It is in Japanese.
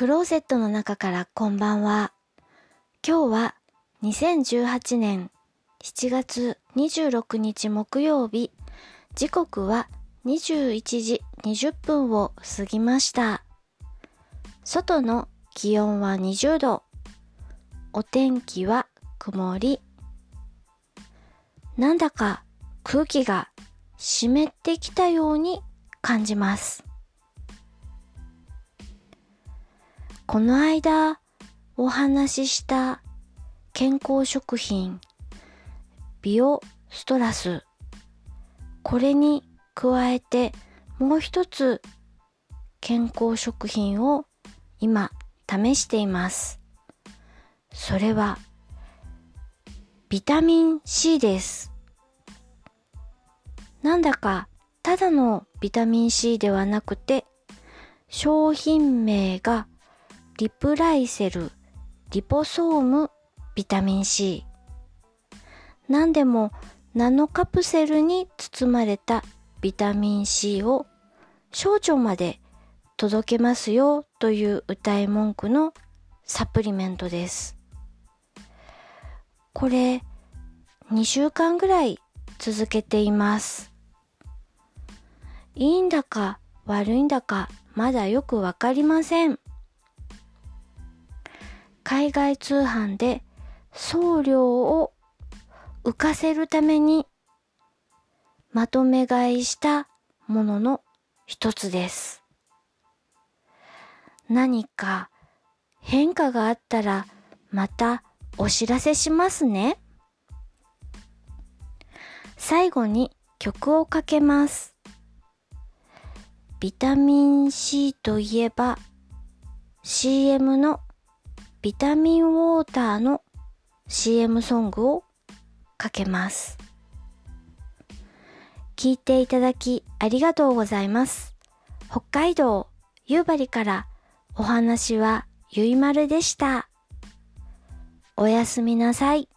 クローゼットの中からこんばんは。今日は2018年7月26日木曜日。時刻は21時20分を過ぎました。外の気温は20度。お天気は曇り。なんだか空気が湿ってきたように感じます。この間お話しした健康食品ビオストラスこれに加えてもう一つ健康食品を今試しています。それはビタミン C です。なんだかただのビタミン C ではなくて商品名がリプライセル、リポソーム、ビタミン C。何でもナノカプセルに包まれたビタミン C を少女まで届けますよという歌い文句のサプリメントです。これ2週間ぐらい続けています。いいんだか悪いんだかまだよくわかりません。海外通販で送料を浮かせるためにまとめ買いしたものの一つです。何か変化があったらまたお知らせしますね。最後に曲をかけます。ビタミン C といえば CM のビタミンウォーターの CM ソングをかけます。聞いていただきありがとうございます。北海道夕張からお話はゆいまるでした。おやすみなさい。